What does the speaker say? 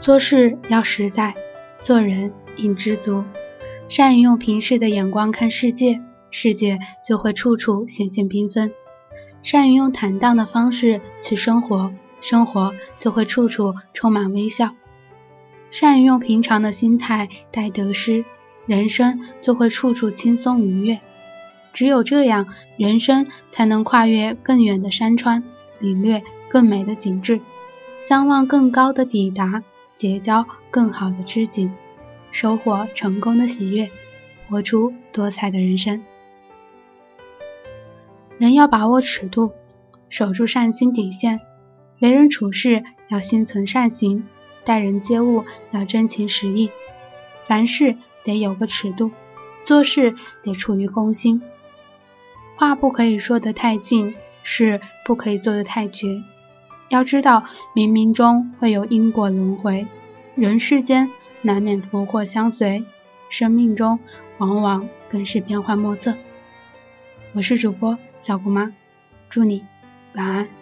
做事要实在，做人应知足。善于用平视的眼光看世界，世界就会处处显现缤纷；善于用坦荡的方式去生活，生活就会处处充满微笑。善于用平常的心态待得失，人生就会处处轻松愉悦。只有这样，人生才能跨越更远的山川，领略更美的景致，相望更高的抵达。结交更好的知己，收获成功的喜悦，活出多彩的人生。人要把握尺度，守住善心底线，为人处事要心存善行，待人接物要真情实意，凡事得有个尺度，做事得出于公心，话不可以说得太近，事不可以做得太绝。要知道，冥冥中会有因果轮回，人世间难免福祸相随，生命中往往更是变幻莫测。我是主播小姑妈，祝你晚安。